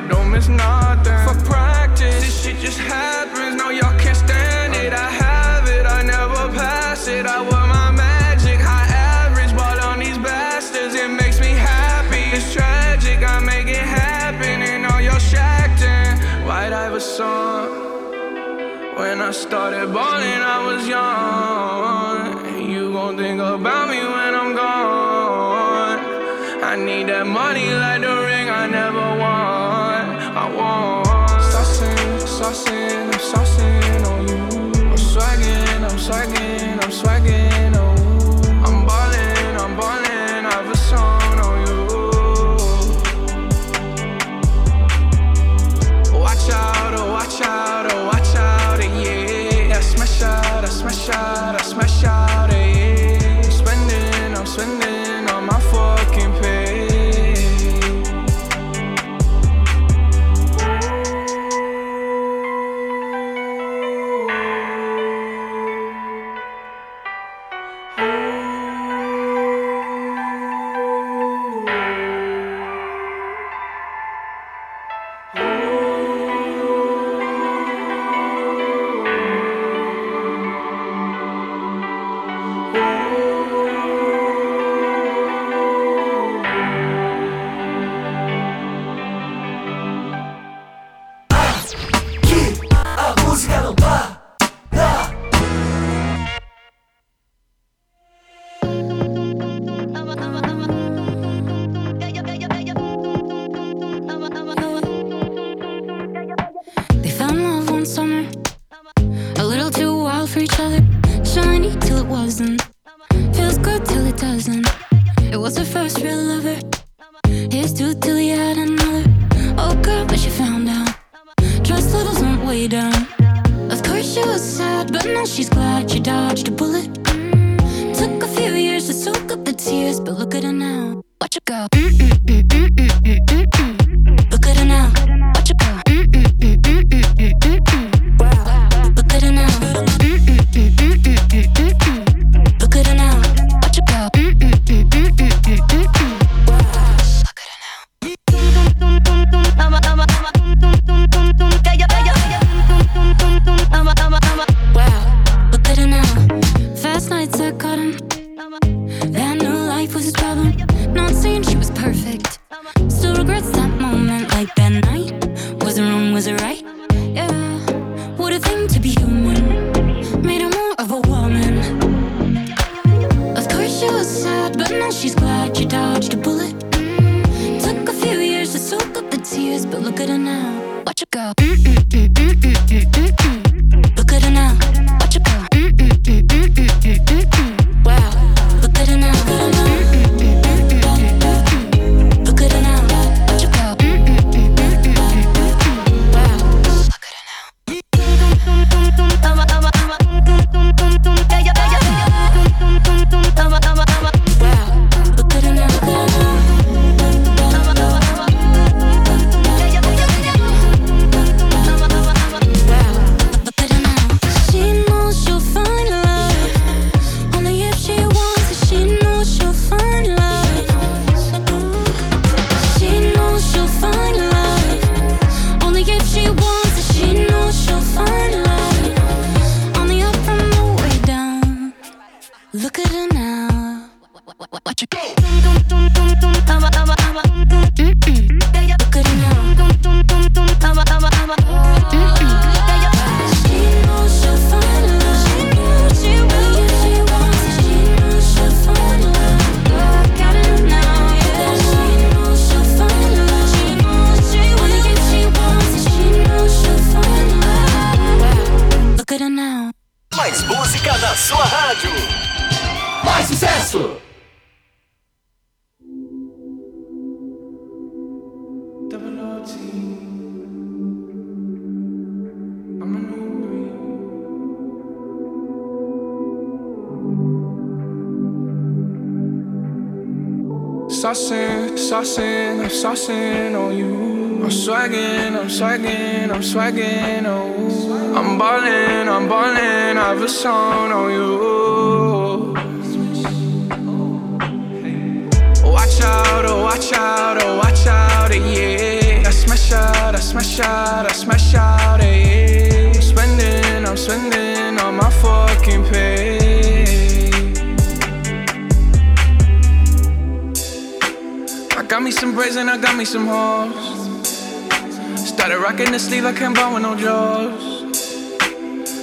I don't miss nothing. for practice, this shit just happens. No, y'all can't stand it. I have it, I never pass it. I wear my magic, high average, ball on these bastards. It makes me happy. It's tragic, I make it happen, and all y'all shacking. Why'd I have a song? When I started balling, I was young. You gon' think about me when I'm gone. I need that money like the swaggin', I'm swaggin', oh. I'm ballin', I'm ballin', I've a song on you. Watch out, oh, watch out, oh, watch out, yeah. I smash out, I smash out, I smash out, yeah. I'm spendin', I'm spendin' on my fucking pay. I got me some braids and I got me some hoes. Started rocking the sleeve, I can't buy with no jaws.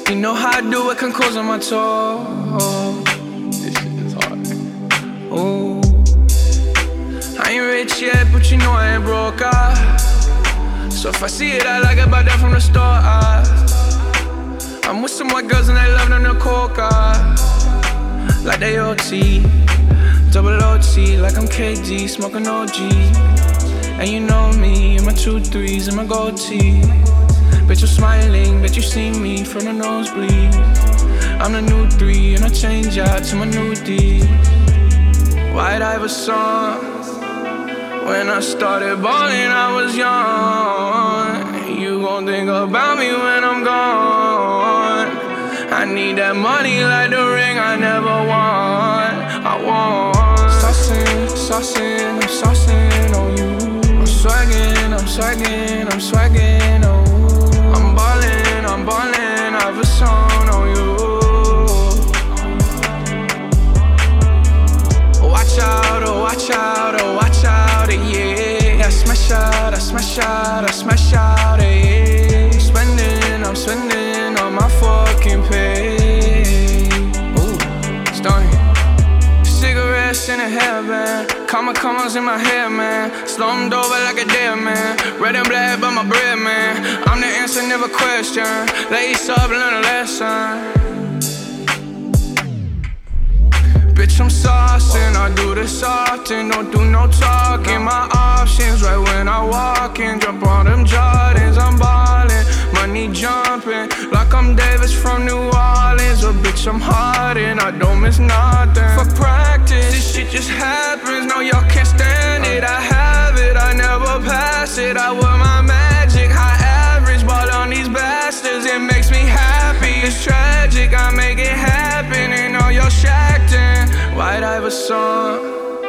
You know how I do it, can close on my toes. This shit is hard. Ooh. I ain't rich yet, but you know I ain't broke. Ah. So if I see it, I like it, buy that from the store. Ah. I'm with some white girls and they love them the coca. Like they OT, double OT, like I'm KD, smoking OG. And you know me, and my two threes and my gold tee. Bet you're smiling, bet you see me from the nosebleed. I'm the new three, and I change out to my new D. White Iverson. When I started balling, I was young. You gon' think about me when I'm gone. I need that money like the ring I never won. I want. Saucing, saucing, I'm saucing on you. I'm swagging, I'm swagging, I'm swagging, oh. I'm ballin', I'm ballin', I've a song on you. Watch out, oh, watch out, oh, watch out, eh, yeah. I smash out, I smash out, I smash out, eh, yeah. I'm spending, I'm spending all my fucking pay. In hairband, comma commas in my hair, man. Slumped over like a dead man. Red and black, but my bread, man. I'm the answer, never question. Lace up, learn a lesson. Bitch, I'm saucing, I do this often, don't do no talking. My options right when I walk in, jump on them Jordans, I'm ballin', money jumping, like I'm Davis from New Orleans. Oh, bitch, I'm hard and I don't miss nothing. For practice, this shit just happens, no, y'all can't stand it. I have it, I never pass it. I wear my magic, high average, ball on these bastards, it makes me happy. It's tragic, I make it happen, and all y'all shacked in. White Iverson.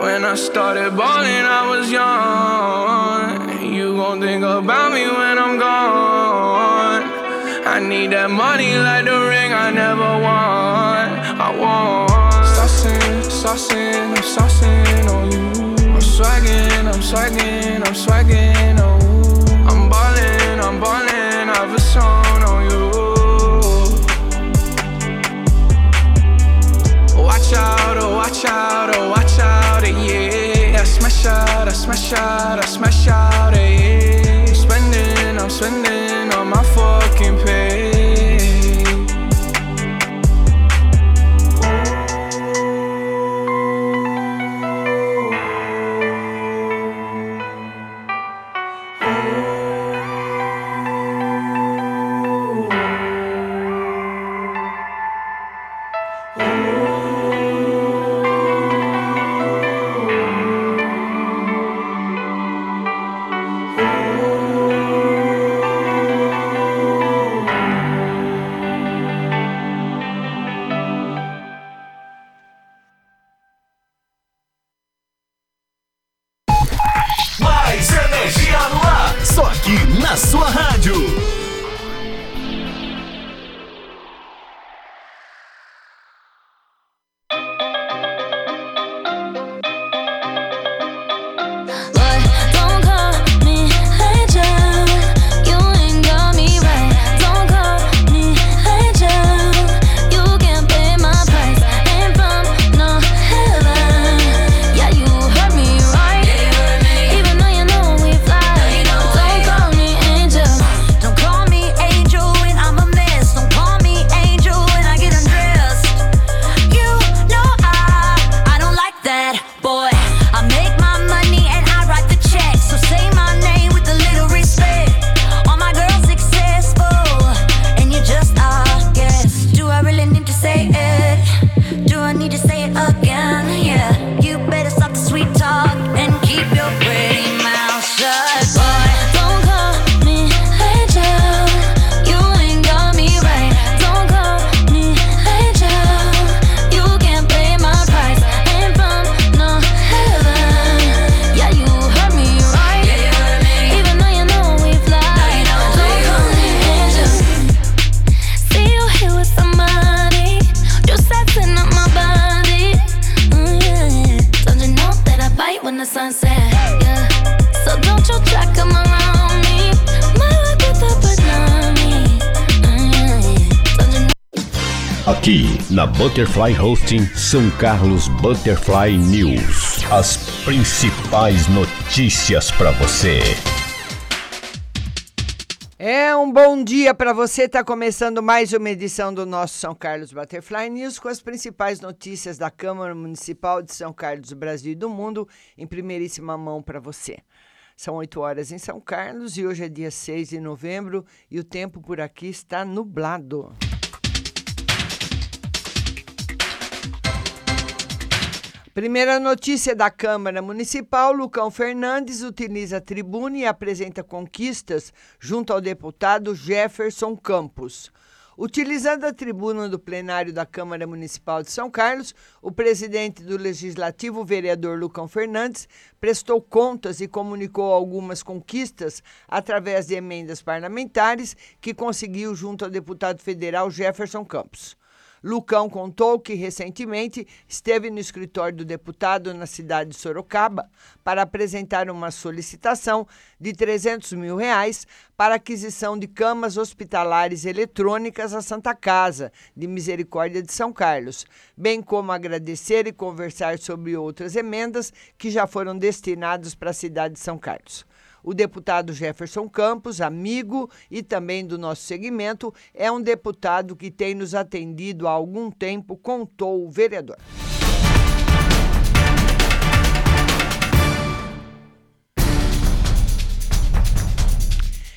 When I started balling, I was young. You gon' think about me when I'm gone. I need that money like the ring I never won. I want. Saucing, saucing, I'm saucing on you. I'm swagging, I'm swagging, I'm swagging, oh. I'm ballin', I'm ballin', I've a song on you. Watch out, oh watch out, oh watch out, smash out, I smash out, I smash out, yeah. I'm spending, I'm spending all my fucking pay. the sunset. Yeah. So don't you try come around me. Aqui na Butterfly Hosting São Carlos Butterfly News. As principais notícias para você. É um bom dia para você. Está começando mais uma edição do nosso São Carlos Butterfly News com as principais notícias da Câmara Municipal de São Carlos do Brasil e do mundo em primeiríssima mão para você. São 8 horas em São Carlos e hoje é dia 6 de novembro e o tempo por aqui está nublado. Primeira notícia da Câmara Municipal: Lucão Fernandes utiliza a tribuna e apresenta conquistas junto ao deputado Jefferson Campos. Utilizando a tribuna do plenário da Câmara Municipal de São Carlos, o presidente do Legislativo, o vereador Lucão Fernandes, prestou contas e comunicou algumas conquistas através de emendas parlamentares que conseguiu junto ao deputado federal Jefferson Campos. Lucão contou que recentemente esteve no escritório do deputado na cidade de Sorocaba para apresentar uma solicitação de 300 mil reais para aquisição de camas hospitalares eletrônicas à Santa Casa de Misericórdia de São Carlos, bem como agradecer e conversar sobre outras emendas que já foram destinadas para a cidade de São Carlos. O deputado Jefferson Campos, amigo e também do nosso segmento, é um deputado que tem nos atendido há algum tempo, contou o vereador.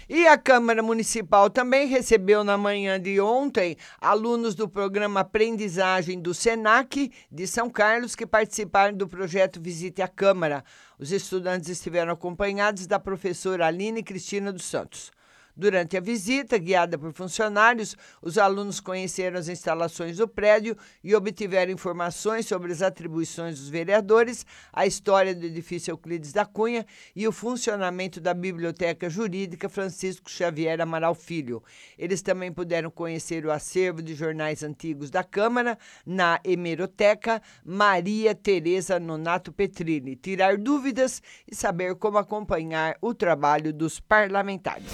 E a Câmara Municipal também recebeu na manhã de ontem alunos do programa Aprendizagem do SENAC de São Carlos que participaram do projeto Visite a Câmara. Os estudantes estiveram acompanhados da professora Aline Cristina dos Santos. Durante a visita, guiada por funcionários, os alunos conheceram as instalações do prédio e obtiveram informações sobre as atribuições dos vereadores, a história do edifício Euclides da Cunha e o funcionamento da Biblioteca Jurídica Francisco Xavier Amaral Filho. Eles também puderam conhecer o acervo de jornais antigos da Câmara na Hemeroteca Maria Tereza Nonato Petrini, tirar dúvidas e saber como acompanhar o trabalho dos parlamentares.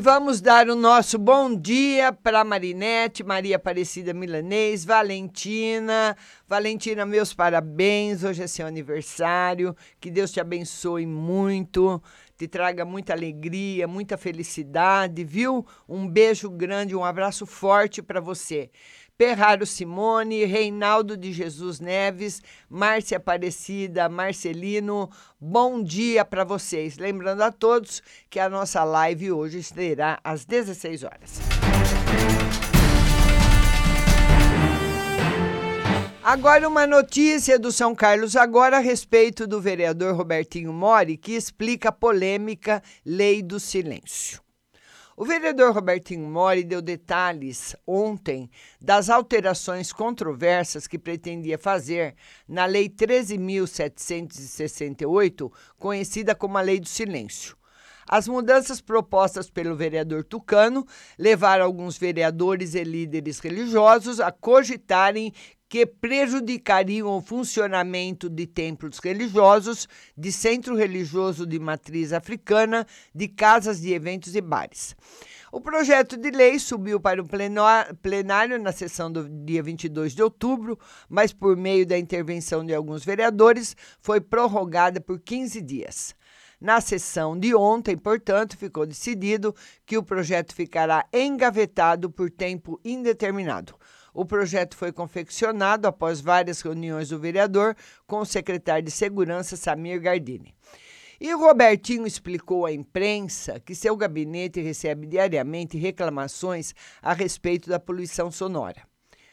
Vamos dar o nosso bom dia para Marinete, Maria Aparecida Milanês, Valentina. Valentina, meus parabéns. Hoje é seu aniversário. Que Deus te abençoe muito te traga muita alegria, muita felicidade, viu? Um beijo grande, um abraço forte para você. Perraro Simone, Reinaldo de Jesus Neves, Márcia Aparecida, Marcelino, bom dia para vocês. Lembrando a todos que a nossa live hoje estará às 16 horas. Agora uma notícia do São Carlos agora a respeito do vereador Robertinho Mori, que explica a polêmica Lei do Silêncio. O vereador Robertinho Mori deu detalhes ontem das alterações controversas que pretendia fazer na Lei 13.768, conhecida como a Lei do Silêncio. As mudanças propostas pelo vereador Tucano levaram alguns vereadores e líderes religiosos a cogitarem que prejudicariam o funcionamento de templos religiosos, de centro religioso de matriz africana, de casas de eventos e bares. O projeto de lei subiu para o plenário na sessão do dia 22 de outubro, mas por meio da intervenção de alguns vereadores, foi prorrogada por 15 dias. Na sessão de ontem, portanto, ficou decidido que o projeto ficará engavetado por tempo indeterminado. O projeto foi confeccionado após várias reuniões do vereador com o secretário de Segurança, Samir Gardini. E o Robertinho explicou à imprensa que seu gabinete recebe diariamente reclamações a respeito da poluição sonora.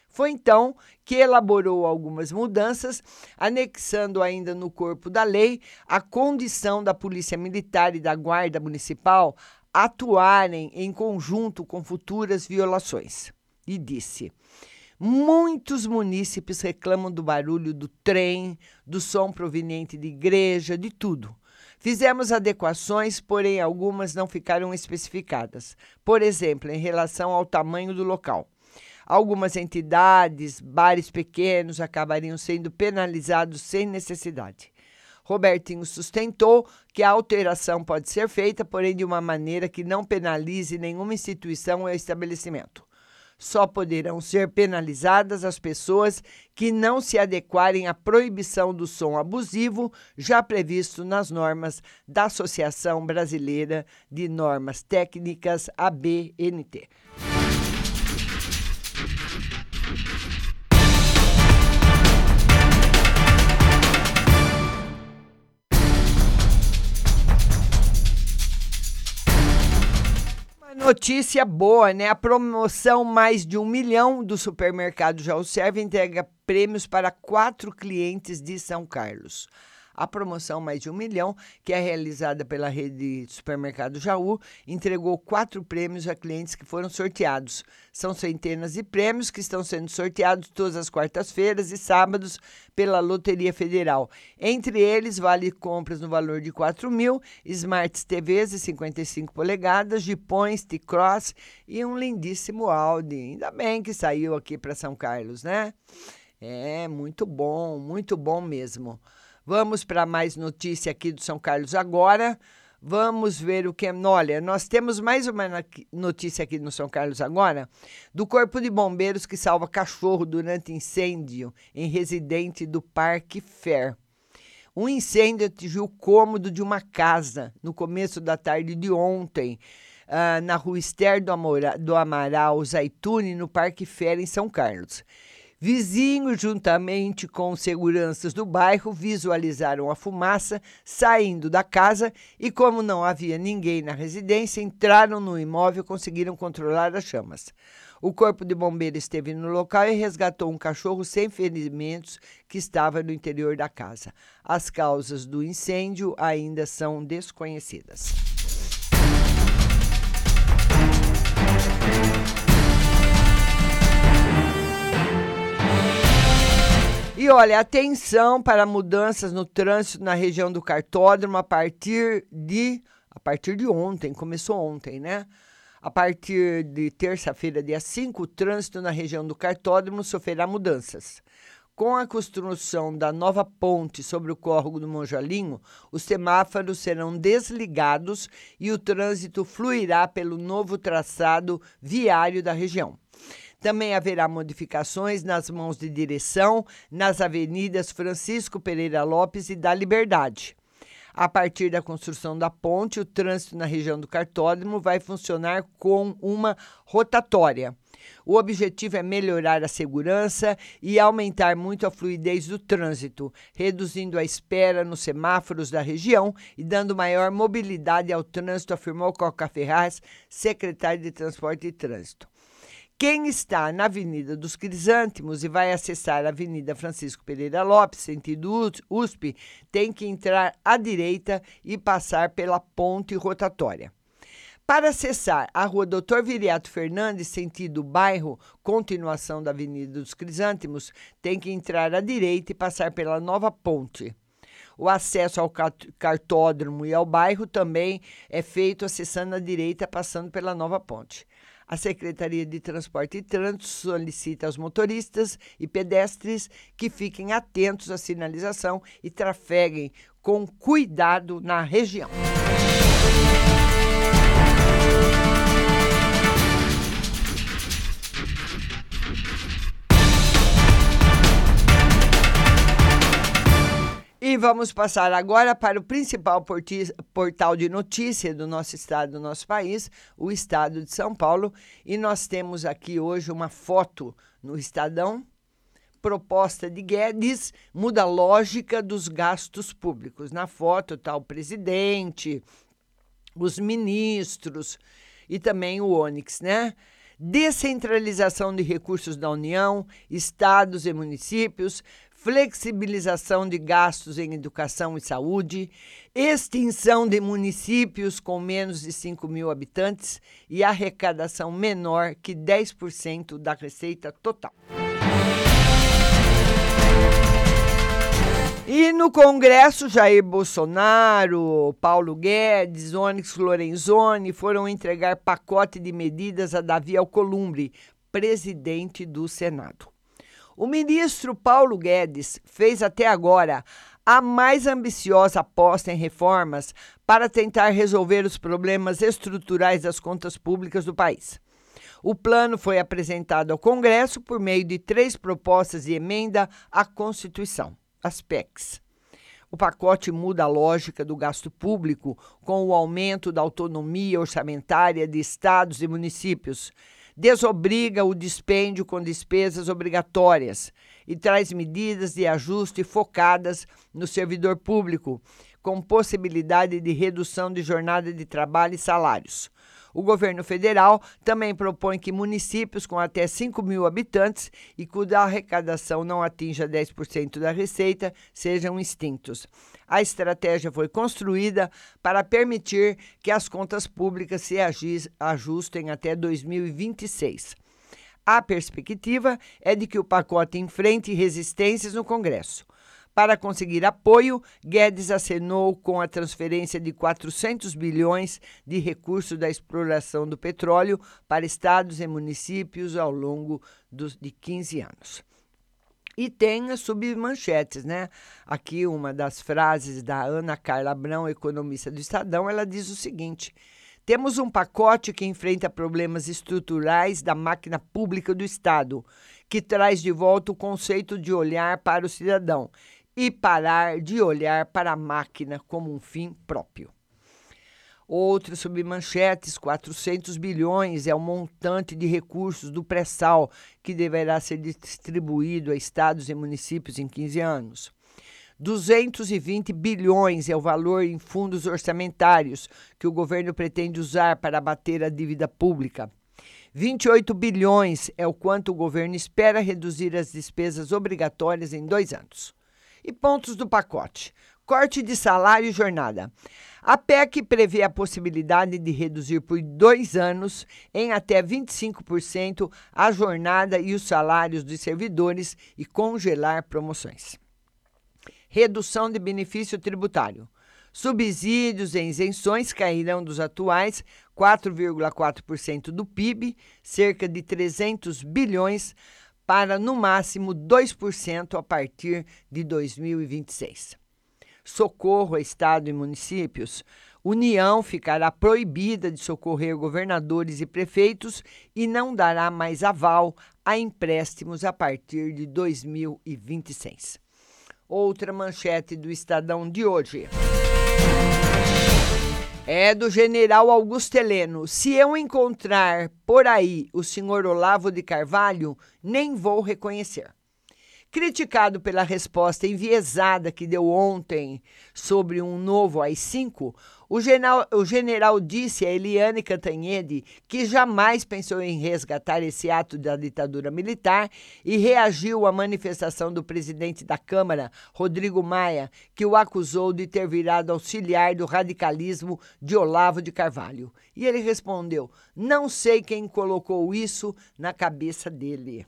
Foi então que elaborou algumas mudanças, anexando ainda no corpo da lei a condição da Polícia Militar e da Guarda Municipal atuarem em conjunto com futuras violações. E disse: Muitos munícipes reclamam do barulho do trem, do som proveniente de igreja, de tudo. Fizemos adequações, porém algumas não ficaram especificadas. Por exemplo, em relação ao tamanho do local. Algumas entidades, bares pequenos, acabariam sendo penalizados sem necessidade. Robertinho sustentou que a alteração pode ser feita, porém de uma maneira que não penalize nenhuma instituição ou estabelecimento. Só poderão ser penalizadas as pessoas que não se adequarem à proibição do som abusivo, já previsto nas normas da Associação Brasileira de Normas Técnicas, ABNT. Notícia boa, né? A promoção mais de um milhão do supermercado Já Serve entrega prêmios para quatro clientes de São Carlos. A promoção Mais de um Milhão, que é realizada pela rede Supermercado Jaú, entregou quatro prêmios a clientes que foram sorteados. São centenas de prêmios que estão sendo sorteados todas as quartas-feiras e sábados pela Loteria Federal. Entre eles, vale compras no valor de 4 mil, Smart TVs de 55 polegadas, Jeepões, T-Cross e um lindíssimo Audi. Ainda bem que saiu aqui para São Carlos, né? É, muito bom, muito bom mesmo. Vamos para mais notícia aqui do São Carlos agora. Vamos ver o que. Olha, nós temos mais uma notícia aqui no São Carlos agora do Corpo de Bombeiros que salva cachorro durante incêndio em residente do Parque Fair. Um incêndio atingiu o cômodo de uma casa no começo da tarde de ontem, uh, na rua Esther do, Amora, do Amaral Zaitune, no Parque Fair, em São Carlos. Vizinhos, juntamente com seguranças do bairro, visualizaram a fumaça saindo da casa e, como não havia ninguém na residência, entraram no imóvel e conseguiram controlar as chamas. O corpo de bombeiros esteve no local e resgatou um cachorro sem ferimentos que estava no interior da casa. As causas do incêndio ainda são desconhecidas. E olha, atenção para mudanças no trânsito na região do cartódromo a partir de a partir de ontem, começou ontem, né? A partir de terça-feira, dia 5, o trânsito na região do cartódromo sofrerá mudanças. Com a construção da nova ponte sobre o córrego do Monjalinho, os semáforos serão desligados e o trânsito fluirá pelo novo traçado viário da região. Também haverá modificações nas mãos de direção nas avenidas Francisco Pereira Lopes e da Liberdade. A partir da construção da ponte, o trânsito na região do cartódromo vai funcionar com uma rotatória. O objetivo é melhorar a segurança e aumentar muito a fluidez do trânsito, reduzindo a espera nos semáforos da região e dando maior mobilidade ao trânsito, afirmou Coca Ferraz, secretário de Transporte e Trânsito. Quem está na Avenida dos Crisântimos e vai acessar a Avenida Francisco Pereira Lopes, sentido USP, tem que entrar à direita e passar pela ponte rotatória. Para acessar a rua Doutor Viriato Fernandes, sentido bairro, continuação da Avenida dos Crisântimos, tem que entrar à direita e passar pela nova ponte. O acesso ao cartódromo e ao bairro também é feito acessando a direita, passando pela nova ponte. A Secretaria de Transporte e Trânsito solicita aos motoristas e pedestres que fiquem atentos à sinalização e trafeguem com cuidado na região. E vamos passar agora para o principal portal de notícia do nosso estado, do nosso país, o estado de São Paulo. E nós temos aqui hoje uma foto no Estadão. Proposta de Guedes muda a lógica dos gastos públicos. Na foto está o presidente, os ministros e também o Onyx, né? Descentralização de recursos da União, estados e municípios, flexibilização de gastos em educação e saúde, extinção de municípios com menos de 5 mil habitantes e arrecadação menor que 10% da receita total. E no Congresso, Jair Bolsonaro, Paulo Guedes, Onyx Lorenzoni foram entregar pacote de medidas a Davi Alcolumbre, presidente do Senado. O ministro Paulo Guedes fez até agora a mais ambiciosa aposta em reformas para tentar resolver os problemas estruturais das contas públicas do país. O plano foi apresentado ao Congresso por meio de três propostas de emenda à Constituição, as PECs. O pacote muda a lógica do gasto público com o aumento da autonomia orçamentária de estados e municípios, desobriga o dispêndio com despesas obrigatórias e traz medidas de ajuste focadas no servidor público, com possibilidade de redução de jornada de trabalho e salários. O governo federal também propõe que municípios com até 5 mil habitantes e cuja arrecadação não atinja 10% da receita sejam extintos. A estratégia foi construída para permitir que as contas públicas se ajustem até 2026. A perspectiva é de que o pacote enfrente resistências no Congresso. Para conseguir apoio, Guedes acenou com a transferência de 400 bilhões de recursos da exploração do petróleo para estados e municípios ao longo dos, de 15 anos. E tem as submanchetes, né? Aqui uma das frases da Ana Carla Abrão, economista do Estadão, ela diz o seguinte: temos um pacote que enfrenta problemas estruturais da máquina pública do Estado, que traz de volta o conceito de olhar para o cidadão e parar de olhar para a máquina como um fim próprio. Outras submanchetes, 400 bilhões é o montante de recursos do pré-sal que deverá ser distribuído a estados e municípios em 15 anos. 220 bilhões é o valor em fundos orçamentários que o governo pretende usar para abater a dívida pública. 28 bilhões é o quanto o governo espera reduzir as despesas obrigatórias em dois anos. E pontos do pacote: corte de salário e jornada. A PEC prevê a possibilidade de reduzir por dois anos, em até 25%, a jornada e os salários dos servidores e congelar promoções redução de benefício tributário. Subsídios e isenções cairão dos atuais 4,4% do PIB, cerca de 300 bilhões, para no máximo 2% a partir de 2026. Socorro a Estado e municípios. União ficará proibida de socorrer governadores e prefeitos e não dará mais aval a empréstimos a partir de 2026. Outra manchete do Estadão de hoje. É do general Augusto Heleno. Se eu encontrar por aí o senhor Olavo de Carvalho, nem vou reconhecer. Criticado pela resposta enviesada que deu ontem sobre um novo AI-5, o general, o general disse a Eliane Cantanhede que jamais pensou em resgatar esse ato da ditadura militar e reagiu à manifestação do presidente da Câmara, Rodrigo Maia, que o acusou de ter virado auxiliar do radicalismo de Olavo de Carvalho. E ele respondeu: Não sei quem colocou isso na cabeça dele.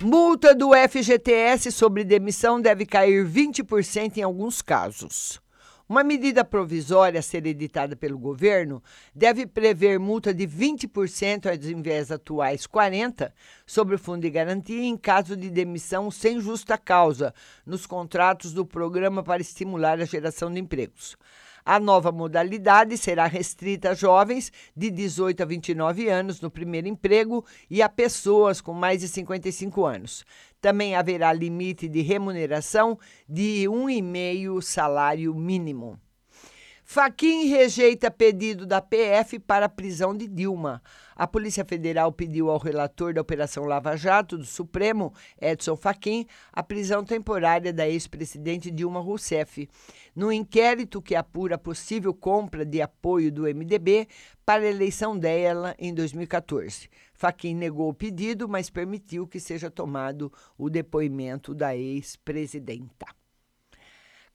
Multa do FGTS sobre demissão deve cair 20% em alguns casos. Uma medida provisória a ser editada pelo governo deve prever multa de 20% ao invés atuais 40% sobre o fundo de garantia em caso de demissão sem justa causa nos contratos do programa para estimular a geração de empregos. A nova modalidade será restrita a jovens de 18 a 29 anos no primeiro emprego e a pessoas com mais de 55 anos. Também haverá limite de remuneração de 1,5 salário mínimo. Faquim rejeita pedido da PF para a prisão de Dilma. A Polícia Federal pediu ao relator da Operação Lava Jato do Supremo, Edson Fachin, a prisão temporária da ex-presidente Dilma Rousseff, no inquérito que apura a possível compra de apoio do MDB para a eleição dela em 2014. Fachin negou o pedido, mas permitiu que seja tomado o depoimento da ex-presidenta.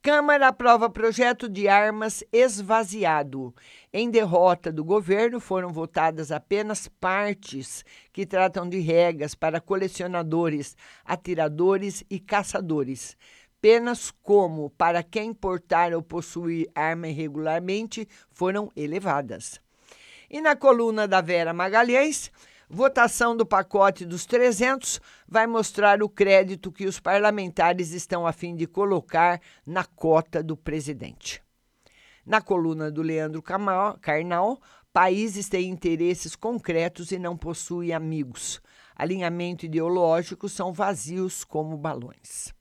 Câmara aprova projeto de armas esvaziado. Em derrota do governo, foram votadas apenas partes que tratam de regras para colecionadores, atiradores e caçadores. Penas como para quem portar ou possuir arma irregularmente foram elevadas. E na coluna da Vera Magalhães, Votação do pacote dos 300 vai mostrar o crédito que os parlamentares estão a fim de colocar na cota do presidente. Na coluna do Leandro Carnal, países têm interesses concretos e não possuem amigos. Alinhamento ideológico são vazios como balões.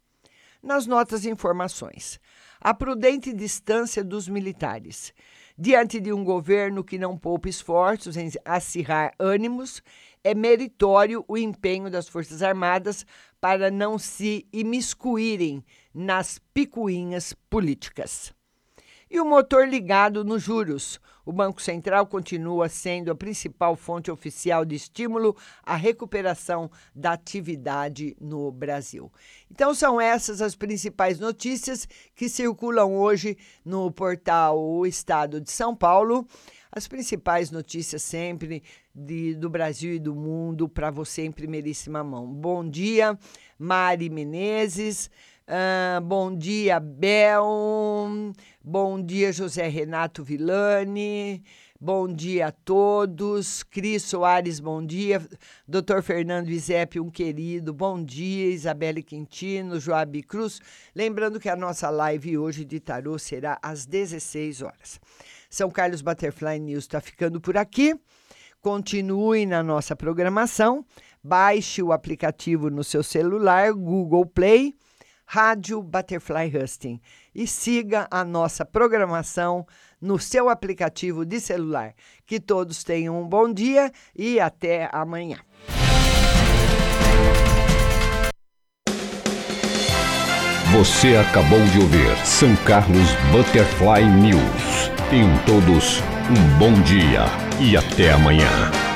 Nas notas e informações, a prudente distância dos militares. Diante de um governo que não poupa esforços em acirrar ânimos, é meritório o empenho das Forças Armadas para não se imiscuírem nas picuinhas políticas. E o motor ligado nos juros. O Banco Central continua sendo a principal fonte oficial de estímulo à recuperação da atividade no Brasil. Então, são essas as principais notícias que circulam hoje no portal O Estado de São Paulo. As principais notícias sempre de, do Brasil e do mundo para você em primeiríssima mão. Bom dia, Mari Menezes. Bom dia, Bel. Bom dia, José Renato Villani. Bom dia a todos. Cris Soares, bom dia. Doutor Fernando Izep, um querido, bom dia. Isabelle Quintino, Joabi Cruz. Lembrando que a nossa live hoje de tarô será às 16 horas. São Carlos Butterfly News está ficando por aqui. Continue na nossa programação. Baixe o aplicativo no seu celular, Google Play Rádio Butterfly Husting e siga a nossa programação no seu aplicativo de celular. Que todos tenham um bom dia e até amanhã. Você acabou de ouvir São Carlos Butterfly News. Tenham todos um bom dia e até amanhã.